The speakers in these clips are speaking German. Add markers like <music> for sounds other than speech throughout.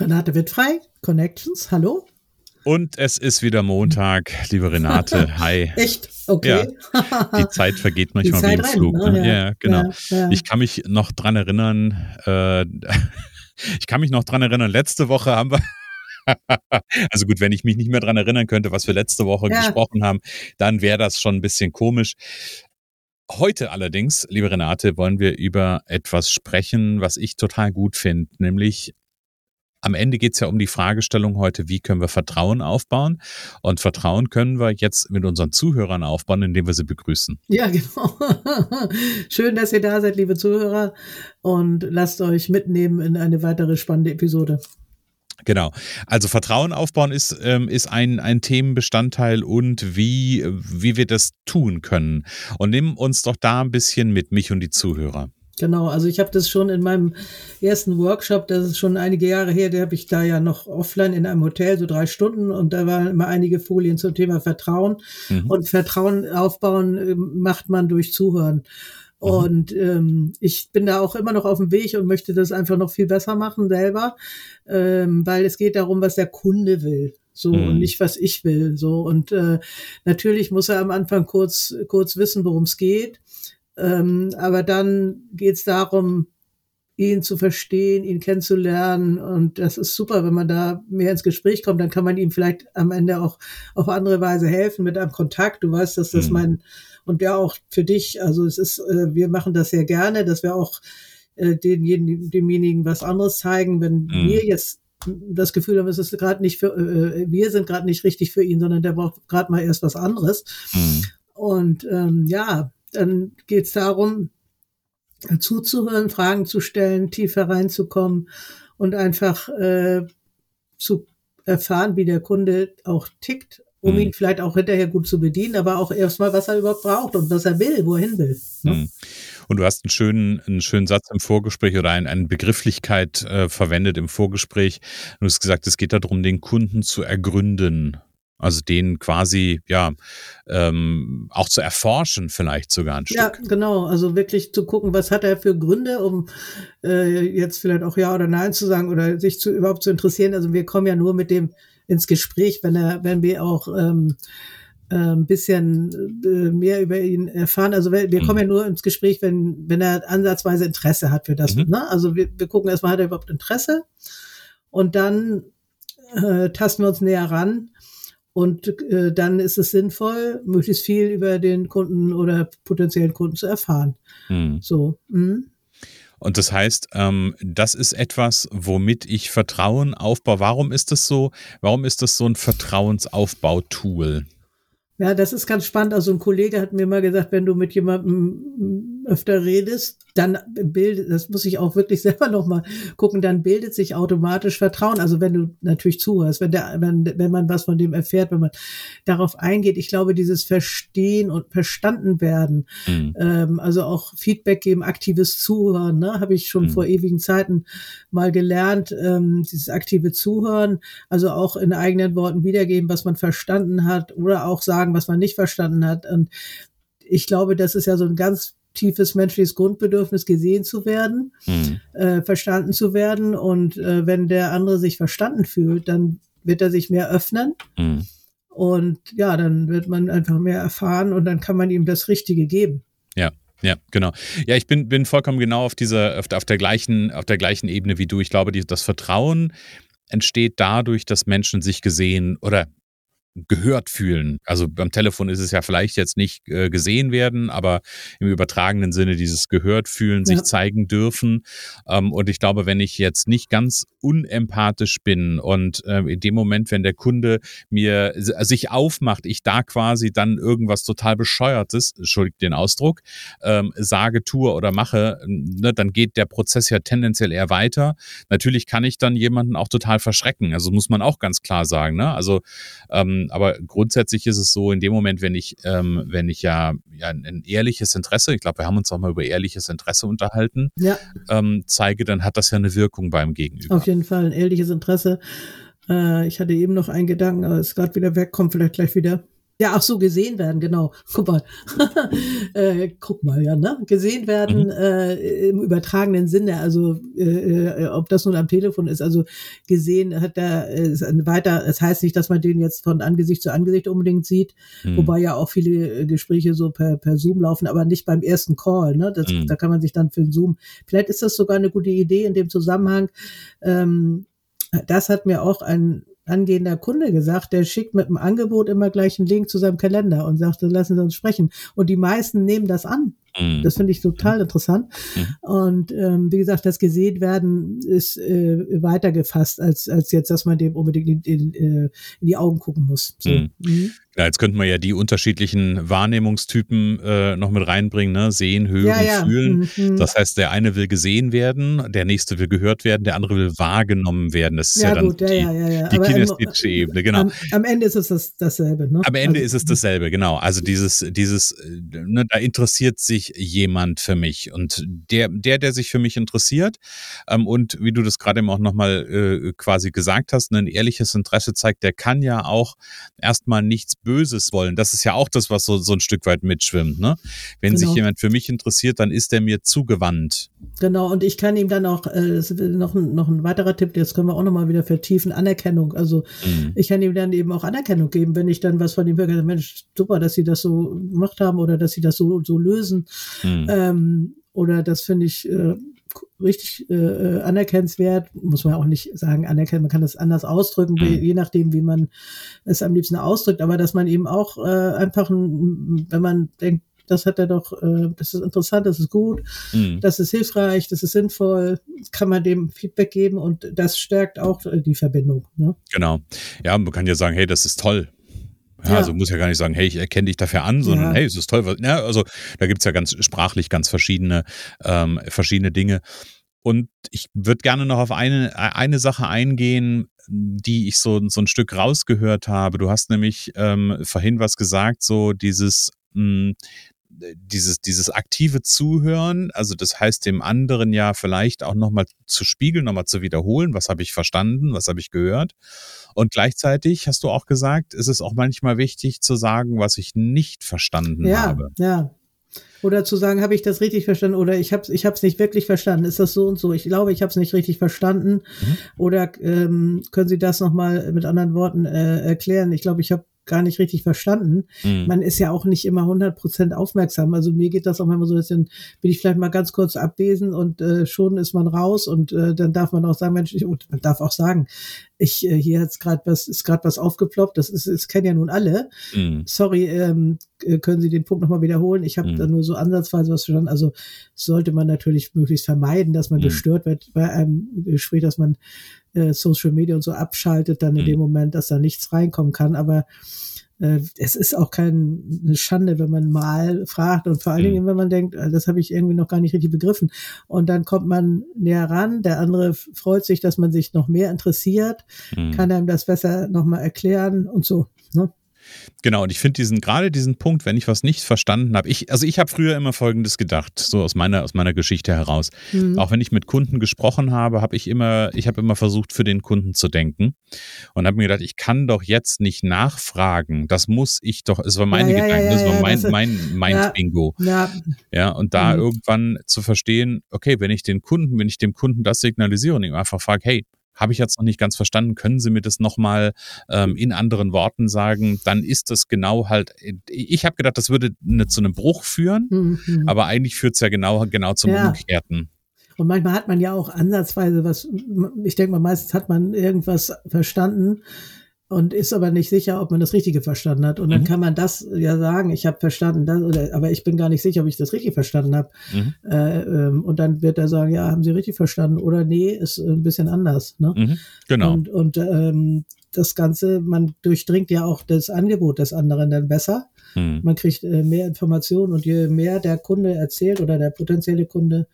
Renate wird frei, Connections, hallo. Und es ist wieder Montag, liebe Renate. <laughs> Hi. Echt? Okay. Ja, die Zeit vergeht <laughs> manchmal wie im Flug. Ne? ne? Ja, ja, genau. Ja, ich kann mich noch dran erinnern, äh, <laughs> ich kann mich noch dran erinnern, letzte Woche haben wir also gut, wenn ich mich nicht mehr dran erinnern könnte, was wir letzte Woche ja. gesprochen haben, dann wäre das schon ein bisschen komisch. Heute allerdings, liebe Renate, wollen wir über etwas sprechen, was ich total gut finde, nämlich am Ende geht es ja um die Fragestellung heute, wie können wir Vertrauen aufbauen? Und Vertrauen können wir jetzt mit unseren Zuhörern aufbauen, indem wir sie begrüßen. Ja, <laughs> genau. Schön, dass ihr da seid, liebe Zuhörer. Und lasst euch mitnehmen in eine weitere spannende Episode. Genau. Also Vertrauen aufbauen ist, ähm, ist ein, ein Themenbestandteil und wie, wie wir das tun können. Und nimm uns doch da ein bisschen mit, mich und die Zuhörer. Genau, also ich habe das schon in meinem ersten Workshop, das ist schon einige Jahre her, der habe ich da ja noch offline in einem Hotel, so drei Stunden und da waren immer einige Folien zum Thema Vertrauen. Mhm. Und Vertrauen aufbauen äh, macht man durch Zuhören. Mhm. Und ähm, ich bin da auch immer noch auf dem Weg und möchte das einfach noch viel besser machen selber, ähm, weil es geht darum, was der Kunde will so mhm. und nicht was ich will so und äh, natürlich muss er am Anfang kurz kurz wissen worum es geht ähm, aber dann geht es darum, ihn zu verstehen, ihn kennenzulernen. Und das ist super, wenn man da mehr ins Gespräch kommt, dann kann man ihm vielleicht am Ende auch auf andere Weise helfen mit einem Kontakt. Du weißt, dass das mhm. mein, und ja auch für dich, also es ist, äh, wir machen das sehr gerne, dass wir auch äh, denjenigen, demjenigen was anderes zeigen, wenn mhm. wir jetzt das Gefühl haben, es ist gerade nicht für, äh, wir sind gerade nicht richtig für ihn, sondern der braucht gerade mal erst was anderes. Mhm. Und ähm, ja, dann geht es darum, zuzuhören, Fragen zu stellen, tiefer reinzukommen und einfach äh, zu erfahren, wie der Kunde auch tickt, um mhm. ihn vielleicht auch hinterher gut zu bedienen, aber auch erstmal, was er überhaupt braucht und was er will, wo er hin will. Ne? Mhm. Und du hast einen schönen, einen schönen Satz im Vorgespräch oder ein, eine Begrifflichkeit äh, verwendet im Vorgespräch. Du hast gesagt, es geht darum, den Kunden zu ergründen. Also den quasi, ja, ähm, auch zu erforschen, vielleicht sogar ein Stück. Ja, genau. Also wirklich zu gucken, was hat er für Gründe, um äh, jetzt vielleicht auch Ja oder Nein zu sagen oder sich zu überhaupt zu interessieren. Also wir kommen ja nur mit dem ins Gespräch, wenn er, wenn wir auch ähm, äh, ein bisschen äh, mehr über ihn erfahren. Also wir, wir mhm. kommen ja nur ins Gespräch, wenn, wenn er ansatzweise Interesse hat für das. Mhm. Ne? Also wir, wir gucken erstmal, hat er überhaupt Interesse? Und dann äh, tasten wir uns näher ran und äh, dann ist es sinnvoll, möglichst viel über den Kunden oder potenziellen Kunden zu erfahren. Hm. So. Mh. Und das heißt, ähm, das ist etwas, womit ich Vertrauen aufbaue. Warum ist das so? Warum ist das so ein Vertrauensaufbautool? Ja, das ist ganz spannend. Also ein Kollege hat mir mal gesagt, wenn du mit jemandem öfter redest, dann bildet, das muss ich auch wirklich <laughs> selber nochmal gucken, dann bildet sich automatisch Vertrauen. Also wenn du natürlich zuhörst, wenn der, wenn, wenn man was von dem erfährt, wenn man darauf eingeht. Ich glaube, dieses Verstehen und verstanden werden, mhm. ähm, also auch Feedback geben, aktives Zuhören, ne, habe ich schon mhm. vor ewigen Zeiten mal gelernt, ähm, dieses aktive Zuhören, also auch in eigenen Worten wiedergeben, was man verstanden hat oder auch sagen, was man nicht verstanden hat. Und ich glaube, das ist ja so ein ganz tiefes menschliches Grundbedürfnis, gesehen zu werden, mhm. äh, verstanden zu werden. Und äh, wenn der andere sich verstanden fühlt, dann wird er sich mehr öffnen. Mhm. Und ja, dann wird man einfach mehr erfahren und dann kann man ihm das Richtige geben. Ja. Ja, genau. Ja, ich bin, bin vollkommen genau auf dieser, auf, auf, der gleichen, auf der gleichen Ebene wie du. Ich glaube, die, das Vertrauen entsteht dadurch, dass Menschen sich gesehen oder gehört fühlen. Also beim Telefon ist es ja vielleicht jetzt nicht äh, gesehen werden, aber im übertragenen Sinne dieses gehört fühlen, ja. sich zeigen dürfen. Ähm, und ich glaube, wenn ich jetzt nicht ganz unempathisch bin und äh, in dem Moment, wenn der Kunde mir sich aufmacht, ich da quasi dann irgendwas total bescheuertes, entschuldigt den Ausdruck, ähm, sage, tue oder mache, ne, dann geht der Prozess ja tendenziell eher weiter. Natürlich kann ich dann jemanden auch total verschrecken. Also muss man auch ganz klar sagen. Ne? Also ähm, aber grundsätzlich ist es so, in dem Moment, wenn ich, ähm, wenn ich ja, ja ein ehrliches Interesse, ich glaube, wir haben uns auch mal über ehrliches Interesse unterhalten, ja. ähm, zeige, dann hat das ja eine Wirkung beim Gegenüber. Auf jeden Fall, ein ehrliches Interesse. Äh, ich hatte eben noch einen Gedanken, aber es ist gerade wieder weg, kommt vielleicht gleich wieder. Ja, auch so gesehen werden, genau. <laughs> Guck mal. <laughs> äh, guck mal, ja, ne? Gesehen werden mhm. äh, im übertragenen Sinne, also äh, äh, ob das nun am Telefon ist, also gesehen hat er ist ein weiter, das heißt nicht, dass man den jetzt von Angesicht zu Angesicht unbedingt sieht, mhm. wobei ja auch viele äh, Gespräche so per, per Zoom laufen, aber nicht beim ersten Call, ne? Das, mhm. Da kann man sich dann für Zoom. Vielleicht ist das sogar eine gute Idee in dem Zusammenhang. Ähm, das hat mir auch ein angehender Kunde gesagt, der schickt mit dem Angebot immer gleich einen Link zu seinem Kalender und sagt, lassen Sie uns sprechen. Und die meisten nehmen das an. Mhm. Das finde ich total interessant. Mhm. Und ähm, wie gesagt, das gesehen werden ist äh, weiter gefasst, als, als jetzt, dass man dem unbedingt in, in, äh, in die Augen gucken muss. So. Mhm. Mhm. Ja, jetzt könnten wir ja die unterschiedlichen Wahrnehmungstypen äh, noch mit reinbringen, ne? Sehen, hören, ja, ja. fühlen. Mhm. Das heißt, der eine will gesehen werden, der nächste will gehört werden, der andere will wahrgenommen werden. Das ist ja, ja dann gut, die, die kinesthetische Ebene, genau. Am, am, Ende ist es das, dasselbe, ne? Am Ende also, ist es dasselbe, genau. Also dieses, dieses, äh, ne, da interessiert sich jemand für mich. Und der, der, der sich für mich interessiert, ähm, und wie du das gerade eben auch nochmal äh, quasi gesagt hast, ne, ein ehrliches Interesse zeigt, der kann ja auch erstmal nichts Böses wollen. Das ist ja auch das, was so, so ein Stück weit mitschwimmt. Ne? Wenn genau. sich jemand für mich interessiert, dann ist er mir zugewandt. Genau, und ich kann ihm dann auch, äh, noch, ein, noch ein weiterer Tipp, jetzt können wir auch nochmal wieder vertiefen, Anerkennung. Also mhm. ich kann ihm dann eben auch Anerkennung geben, wenn ich dann was von ihm höre, Mensch, super, dass sie das so gemacht haben oder dass sie das so, so lösen. Mhm. Ähm, oder das finde ich äh, richtig äh, anerkennenswert, muss man auch nicht sagen, anerkennen, man kann das anders ausdrücken, mhm. je nachdem, wie man es am liebsten ausdrückt, aber dass man eben auch äh, einfach, ein, wenn man denkt, das hat er doch, äh, das ist interessant, das ist gut, mhm. das ist hilfreich, das ist sinnvoll, kann man dem Feedback geben und das stärkt auch äh, die Verbindung. Ne? Genau. Ja, man kann ja sagen, hey, das ist toll. Ja, ja. Also muss ja gar nicht sagen, hey, ich erkenne dich dafür an, sondern ja. hey, es ist toll. Ja, also da gibt's ja ganz sprachlich ganz verschiedene, ähm, verschiedene Dinge. Und ich würde gerne noch auf eine, eine Sache eingehen, die ich so, so ein Stück rausgehört habe. Du hast nämlich ähm, vorhin was gesagt, so dieses, mh, hm, dieses, dieses aktive Zuhören, also das heißt dem anderen ja vielleicht auch nochmal zu spiegeln, nochmal zu wiederholen, was habe ich verstanden, was habe ich gehört. Und gleichzeitig hast du auch gesagt, ist es auch manchmal wichtig zu sagen, was ich nicht verstanden ja, habe. Ja, oder zu sagen, habe ich das richtig verstanden oder ich habe ich es nicht wirklich verstanden. Ist das so und so? Ich glaube, ich habe es nicht richtig verstanden. Mhm. Oder ähm, können Sie das nochmal mit anderen Worten äh, erklären? Ich glaube, ich habe gar nicht richtig verstanden. Mhm. Man ist ja auch nicht immer 100 Prozent aufmerksam. Also mir geht das auch immer so, dass dann bin ich vielleicht mal ganz kurz abwesend und äh, schon ist man raus und äh, dann darf man auch sagen, Mensch, ich, man darf auch sagen, ich äh, hier hat's gerade was ist gerade was aufgeploppt. Das ist, das kennen ja nun alle. Mhm. Sorry, ähm, äh, können Sie den Punkt nochmal wiederholen? Ich habe mhm. da nur so ansatzweise was verstanden. Also sollte man natürlich möglichst vermeiden, dass man mhm. gestört wird bei einem Gespräch, dass man äh, Social Media und so abschaltet, dann in mhm. dem Moment, dass da nichts reinkommen kann. Aber äh, es ist auch keine Schande, wenn man mal fragt und vor allen Dingen, mhm. wenn man denkt, äh, das habe ich irgendwie noch gar nicht richtig begriffen. Und dann kommt man näher ran, der andere freut sich, dass man sich noch mehr interessiert, mhm. kann einem das besser nochmal erklären und so. Ne? Genau, und ich finde diesen, gerade diesen Punkt, wenn ich was nicht verstanden habe, ich, also ich habe früher immer Folgendes gedacht, so aus meiner, aus meiner Geschichte heraus. Mhm. Auch wenn ich mit Kunden gesprochen habe, habe ich immer, ich habe immer versucht, für den Kunden zu denken und habe mir gedacht, ich kann doch jetzt nicht nachfragen. Das muss ich doch, es war meine ja, Gedanken, ja, ja, das war mein, mein Mind-Bingo. Ja, ja. und da mhm. irgendwann zu verstehen, okay, wenn ich den Kunden, wenn ich dem Kunden das signalisiere und ihm einfach frage, hey, habe ich jetzt noch nicht ganz verstanden. Können Sie mir das nochmal ähm, in anderen Worten sagen? Dann ist das genau halt, ich habe gedacht, das würde ne, zu einem Bruch führen, mhm. aber eigentlich führt es ja genau, genau zum ja. Umgekehrten. Und manchmal hat man ja auch ansatzweise was, ich denke mal, meistens hat man irgendwas verstanden, und ist aber nicht sicher, ob man das Richtige verstanden hat. Und dann mhm. kann man das ja sagen, ich habe verstanden, das, oder, aber ich bin gar nicht sicher, ob ich das richtig verstanden habe. Mhm. Äh, ähm, und dann wird er sagen, ja, haben Sie richtig verstanden oder nee, ist ein bisschen anders. Ne? Mhm. Genau. Und, und ähm, das Ganze, man durchdringt ja auch das Angebot des anderen dann besser. Mhm. Man kriegt äh, mehr Informationen und je mehr der Kunde erzählt oder der potenzielle Kunde,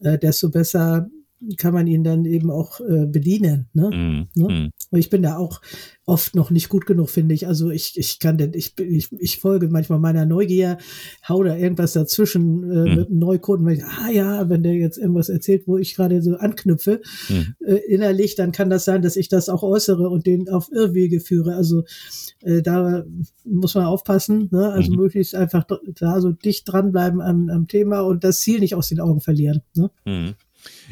äh, desto besser kann man ihn dann eben auch äh, bedienen. Ne? Mm, ne? Mm. Ich bin da auch oft noch nicht gut genug, finde ich. Also ich, ich kann denn, ich, ich, ich folge manchmal meiner Neugier, hau da irgendwas dazwischen äh, mm. mit einem Neukunden, weil ich, ah ja, wenn der jetzt irgendwas erzählt, wo ich gerade so anknüpfe, äh, innerlich, dann kann das sein, dass ich das auch äußere und den auf Irrwege führe. Also äh, da muss man aufpassen, ne? also mhm. möglichst einfach da so dicht dranbleiben am, am Thema und das Ziel nicht aus den Augen verlieren. Ne?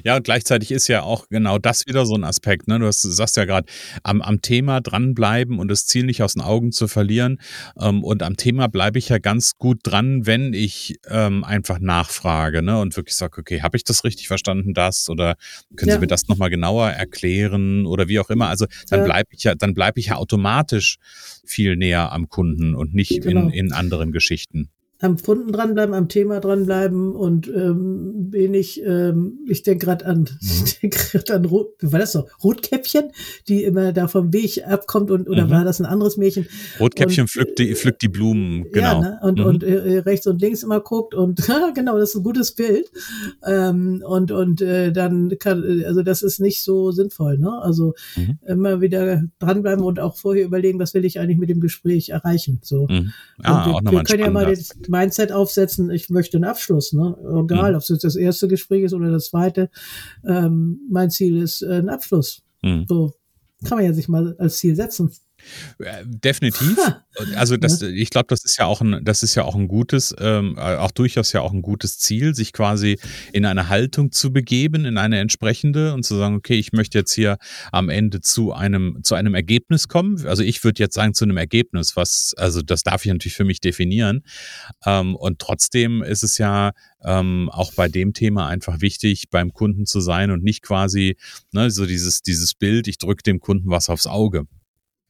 Ja, und gleichzeitig ist ja auch genau das wieder so ein Aspekt. Ne? Du, hast, du sagst ja gerade, am, am Thema dranbleiben und das Ziel nicht aus den Augen zu verlieren. Ähm, und am Thema bleibe ich ja ganz gut dran, wenn ich ähm, einfach nachfrage ne? und wirklich sage, okay, habe ich das richtig verstanden, das? Oder können ja. Sie mir das nochmal genauer erklären oder wie auch immer? Also dann ja. bleibe ich ja, dann bleibe ich ja automatisch viel näher am Kunden und nicht genau. in, in anderen Geschichten am Kunden dranbleiben, am Thema dranbleiben und ähm, wenig, ähm, ich denke gerade an, <laughs> mhm. ich denk grad an Rot, wie war das so, Rotkäppchen, die immer da vom Weg abkommt und oder mhm. war das ein anderes Mädchen? Rotkäppchen und, pflückt, die, pflückt die Blumen, genau. Ja, ne? und, mhm. und äh, rechts und links immer guckt und <laughs> genau, das ist ein gutes Bild. Ähm, und und äh, dann kann, also das ist nicht so sinnvoll, ne? Also mhm. immer wieder dranbleiben und auch vorher überlegen, was will ich eigentlich mit dem Gespräch erreichen. So. Mhm. Ah, wir, auch nochmal wir können ja mal den, Mindset aufsetzen, ich möchte einen Abschluss, ne? Egal, mhm. ob es jetzt das erste Gespräch ist oder das zweite. Ähm, mein Ziel ist äh, ein Abschluss. Mhm. So kann man ja sich mal als Ziel setzen. Äh, definitiv. Also das, ich glaube, das ist ja auch ein, das ist ja auch ein gutes, ähm, äh, auch durchaus ja auch ein gutes Ziel, sich quasi in eine Haltung zu begeben, in eine entsprechende und zu sagen, okay, ich möchte jetzt hier am Ende zu einem, zu einem Ergebnis kommen. Also ich würde jetzt sagen zu einem Ergebnis, was, also das darf ich natürlich für mich definieren. Ähm, und trotzdem ist es ja ähm, auch bei dem Thema einfach wichtig, beim Kunden zu sein und nicht quasi ne, so dieses, dieses Bild, ich drücke dem Kunden was aufs Auge.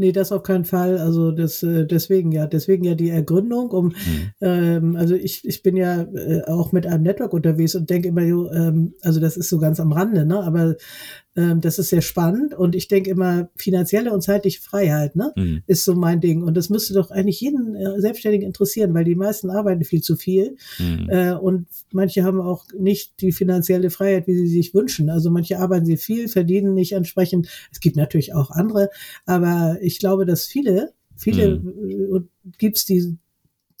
Nee, das auf keinen Fall. Also das, äh, deswegen ja, deswegen ja die Ergründung, um, mhm. ähm, also ich, ich bin ja äh, auch mit einem Network unterwegs und denke immer, ähm, also das ist so ganz am Rande, ne? Aber ähm, das ist sehr spannend und ich denke immer, finanzielle und zeitliche Freiheit, ne, mhm. ist so mein Ding. Und das müsste doch eigentlich jeden äh, Selbstständigen interessieren, weil die meisten arbeiten viel zu viel mhm. äh, und manche haben auch nicht die finanzielle Freiheit, wie sie sich wünschen. Also manche arbeiten sie viel, verdienen nicht entsprechend. Es gibt natürlich auch andere, aber ich glaube, dass viele, viele mhm. Äh, gibt's die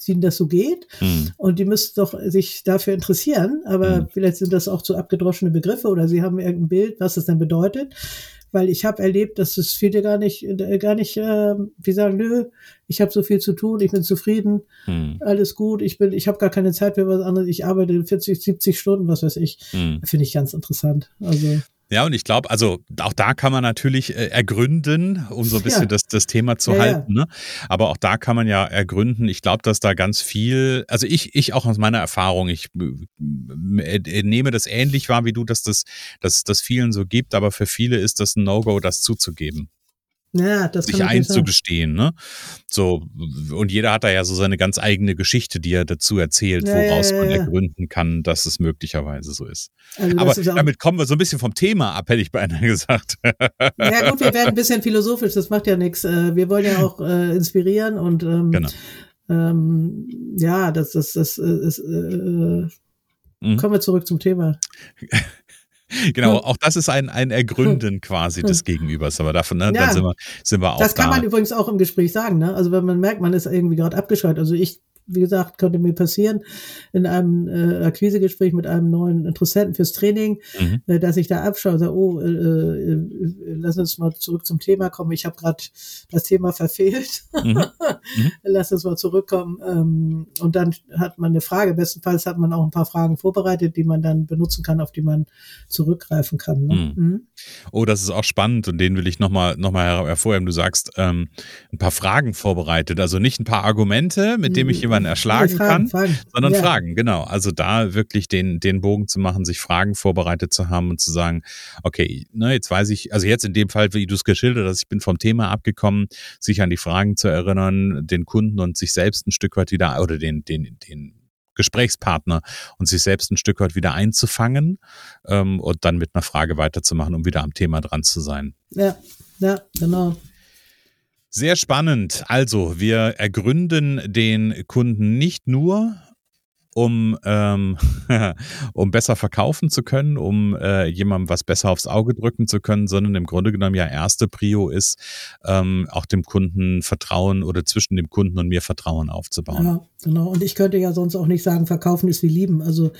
denen das so geht. Mhm. Und die müssten doch sich dafür interessieren. Aber mhm. vielleicht sind das auch zu abgedroschene Begriffe oder sie haben irgendein Bild, was das denn bedeutet. Weil ich habe erlebt, dass es viele gar nicht, äh, gar nicht, äh, die sagen, nö, ich habe so viel zu tun, ich bin zufrieden, mhm. alles gut, ich bin, ich habe gar keine Zeit für was anderes, ich arbeite 40, 70 Stunden, was weiß ich. Mhm. Finde ich ganz interessant. Also ja, und ich glaube, also auch da kann man natürlich äh, ergründen, um so ein bisschen ja. das, das Thema zu ja, halten. Ne? Aber auch da kann man ja ergründen. Ich glaube, dass da ganz viel, also ich, ich auch aus meiner Erfahrung, ich äh, äh, nehme das ähnlich wahr wie du, dass das, dass das vielen so gibt, aber für viele ist das ein No-Go, das zuzugeben. Ja, das sich einzugestehen, ne? So, und jeder hat da ja so seine ganz eigene Geschichte, die er dazu erzählt, ja, woraus ja, ja, man ergründen kann, dass es möglicherweise so ist. Also Aber ist damit kommen wir so ein bisschen vom Thema ab, hätte ich beinahe <laughs> gesagt. Ja, gut, wir werden ein bisschen philosophisch, das macht ja nichts. Äh, wir wollen ja auch äh, inspirieren und ähm, genau. ähm, ja, das, das, das äh, ist, äh, mhm. kommen wir zurück zum Thema. <laughs> <laughs> Genau, auch das ist ein, ein Ergründen quasi des Gegenübers. Aber davon, ne, ja, dann sind wir, sind wir auch. Das kann da. man übrigens auch im Gespräch sagen, ne? Also wenn man merkt, man ist irgendwie gerade abgeschaltet. Also ich wie gesagt, könnte mir passieren in einem äh, Akquisegespräch mit einem neuen Interessenten fürs Training, mhm. äh, dass ich da abschaue und sage, oh, äh, äh, lass uns mal zurück zum Thema kommen. Ich habe gerade das Thema verfehlt. Mhm. <laughs> mhm. lass uns mal zurückkommen. Ähm, und dann hat man eine Frage. Bestenfalls hat man auch ein paar Fragen vorbereitet, die man dann benutzen kann, auf die man zurückgreifen kann. Ne? Mhm. mhm. Oh, das ist auch spannend und den will ich nochmal noch mal hervorheben. Du sagst, ähm, ein paar Fragen vorbereitet, also nicht ein paar Argumente, mit denen ich jemanden erschlagen fragen, kann, fragen. sondern ja. fragen, genau. Also da wirklich den, den Bogen zu machen, sich Fragen vorbereitet zu haben und zu sagen, okay, ne, jetzt weiß ich, also jetzt in dem Fall, wie du es geschildert hast, ich bin vom Thema abgekommen, sich an die Fragen zu erinnern, den Kunden und sich selbst ein Stück weit wieder, oder den, den, den Gesprächspartner und sich selbst ein Stück weit wieder einzufangen ähm, und dann mit einer Frage weiterzumachen, um wieder am Thema dran zu sein. Ja, ja, genau. Sehr spannend. Also, wir ergründen den Kunden nicht nur um, ähm, <laughs> um besser verkaufen zu können, um äh, jemandem was besser aufs Auge drücken zu können, sondern im Grunde genommen ja erste Prio ist, ähm, auch dem Kunden Vertrauen oder zwischen dem Kunden und mir Vertrauen aufzubauen. Ja, genau. Und ich könnte ja sonst auch nicht sagen, verkaufen ist wie lieben. Also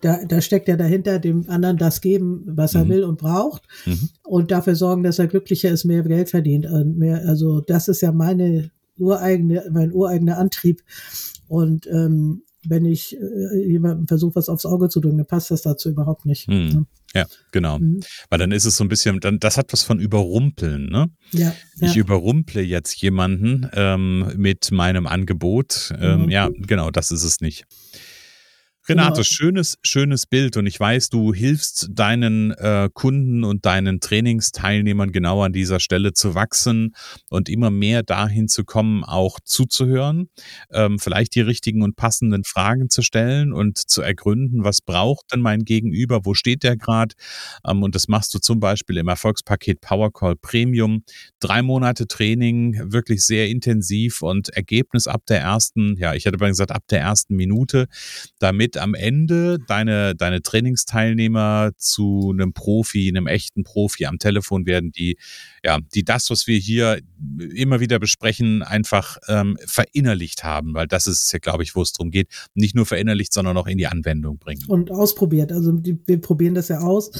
da, da steckt ja dahinter, dem anderen das geben, was er mhm. will und braucht mhm. und dafür sorgen, dass er glücklicher ist, mehr Geld verdient. Und mehr, also das ist ja meine ureigene, mein ureigener Antrieb. Und ähm, wenn ich äh, jemandem versuche, was aufs Auge zu drücken, dann passt das dazu überhaupt nicht. Hm. Ne? Ja, genau. Mhm. Weil dann ist es so ein bisschen, dann, das hat was von überrumpeln, ne? Ja. Ich ja. überrumple jetzt jemanden ähm, mit meinem Angebot. Ähm, mhm. Ja, genau, das ist es nicht. Renate, genau. schönes, schönes Bild und ich weiß, du hilfst deinen äh, Kunden und deinen Trainingsteilnehmern genau an dieser Stelle zu wachsen und immer mehr dahin zu kommen, auch zuzuhören, ähm, vielleicht die richtigen und passenden Fragen zu stellen und zu ergründen, was braucht denn mein Gegenüber, wo steht der gerade? Ähm, und das machst du zum Beispiel im Erfolgspaket Powercall Premium. Drei Monate Training, wirklich sehr intensiv und Ergebnis ab der ersten, ja, ich hätte mal gesagt, ab der ersten Minute, damit damit am Ende deine, deine Trainingsteilnehmer zu einem Profi, einem echten Profi am Telefon werden, die, ja, die das, was wir hier immer wieder besprechen, einfach ähm, verinnerlicht haben, weil das ist ja, glaube ich, wo es darum geht, nicht nur verinnerlicht, sondern auch in die Anwendung bringen. Und ausprobiert. Also die, wir probieren das ja aus.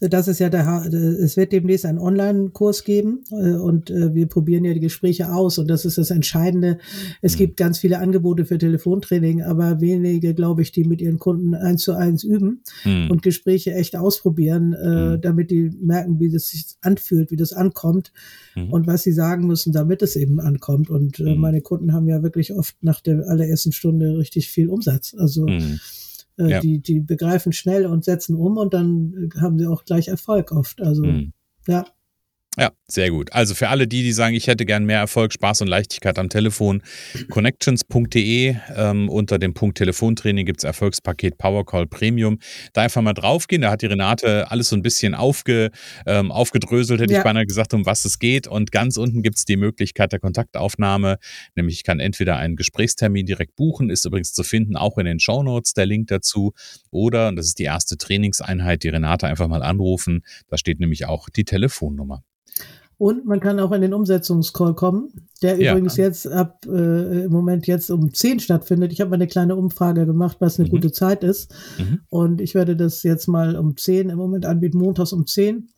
Mhm. Das ist ja der, es wird demnächst einen Online-Kurs geben äh, und äh, wir probieren ja die Gespräche aus und das ist das Entscheidende. Es mhm. gibt ganz viele Angebote für Telefontraining, aber wenige, glaube ich, die die mit ihren Kunden eins zu eins üben mhm. und Gespräche echt ausprobieren, äh, mhm. damit die merken, wie das sich anfühlt, wie das ankommt mhm. und was sie sagen müssen, damit es eben ankommt. Und äh, hm. meine Kunden haben ja wirklich oft nach der allerersten Stunde richtig viel Umsatz. Also hm. äh, ja. die, die begreifen schnell und setzen um und dann haben sie auch gleich Erfolg oft. Also hm. ja. Ja, sehr gut. Also für alle die, die sagen, ich hätte gern mehr Erfolg, Spaß und Leichtigkeit am Telefon, connections.de ähm, unter dem Punkt Telefontraining gibt es Erfolgspaket Powercall Premium. Da einfach mal draufgehen. Da hat die Renate alles so ein bisschen aufge, ähm, aufgedröselt, hätte ja. ich beinahe gesagt, um was es geht. Und ganz unten gibt es die Möglichkeit der Kontaktaufnahme. Nämlich ich kann entweder einen Gesprächstermin direkt buchen, ist übrigens zu finden, auch in den Shownotes der Link dazu. Oder, und das ist die erste Trainingseinheit, die Renate einfach mal anrufen. Da steht nämlich auch die Telefonnummer. Und man kann auch in den Umsetzungscall kommen, der ja. übrigens jetzt ab äh, im Moment jetzt um 10 stattfindet. Ich habe mal eine kleine Umfrage gemacht, was eine mhm. gute Zeit ist. Mhm. Und ich werde das jetzt mal um 10 im Moment anbieten, montags um 10,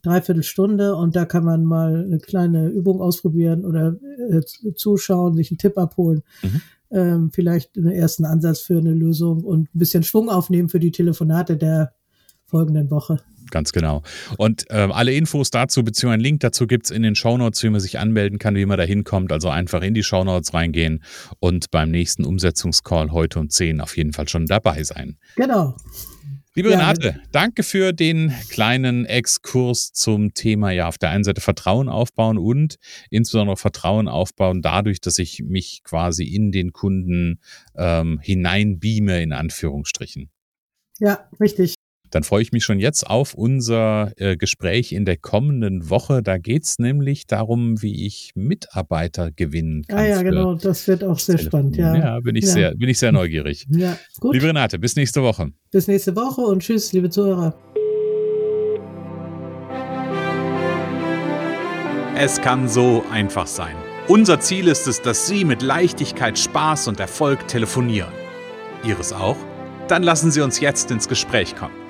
dreiviertel Stunde. Und da kann man mal eine kleine Übung ausprobieren oder äh, zuschauen, sich einen Tipp abholen. Mhm. Ähm, vielleicht einen ersten Ansatz für eine Lösung und ein bisschen Schwung aufnehmen für die Telefonate der folgenden Woche. Ganz genau. Und äh, alle Infos dazu, beziehungsweise einen Link dazu gibt es in den Shownotes, wie man sich anmelden kann, wie man da hinkommt. Also einfach in die Shownotes reingehen und beim nächsten Umsetzungscall heute um 10 auf jeden Fall schon dabei sein. Genau. Liebe ja, Renate, danke für den kleinen Exkurs zum Thema, ja, auf der einen Seite Vertrauen aufbauen und insbesondere Vertrauen aufbauen dadurch, dass ich mich quasi in den Kunden ähm, hineinbeame, in Anführungsstrichen. Ja, richtig dann freue ich mich schon jetzt auf unser äh, Gespräch in der kommenden Woche. Da geht es nämlich darum, wie ich Mitarbeiter gewinnen kann. Ah ja, genau, das wird auch sehr spannend, ja. Ja, bin ich, ja. Sehr, bin ich sehr neugierig. <laughs> Ja, gut. Liebe Renate, bis nächste Woche. Bis nächste Woche und tschüss, liebe Zuhörer. Es kann so einfach sein. Unser Ziel ist es, dass Sie mit Leichtigkeit, Spaß und Erfolg telefonieren. Ihres auch? Dann lassen Sie uns jetzt ins Gespräch kommen.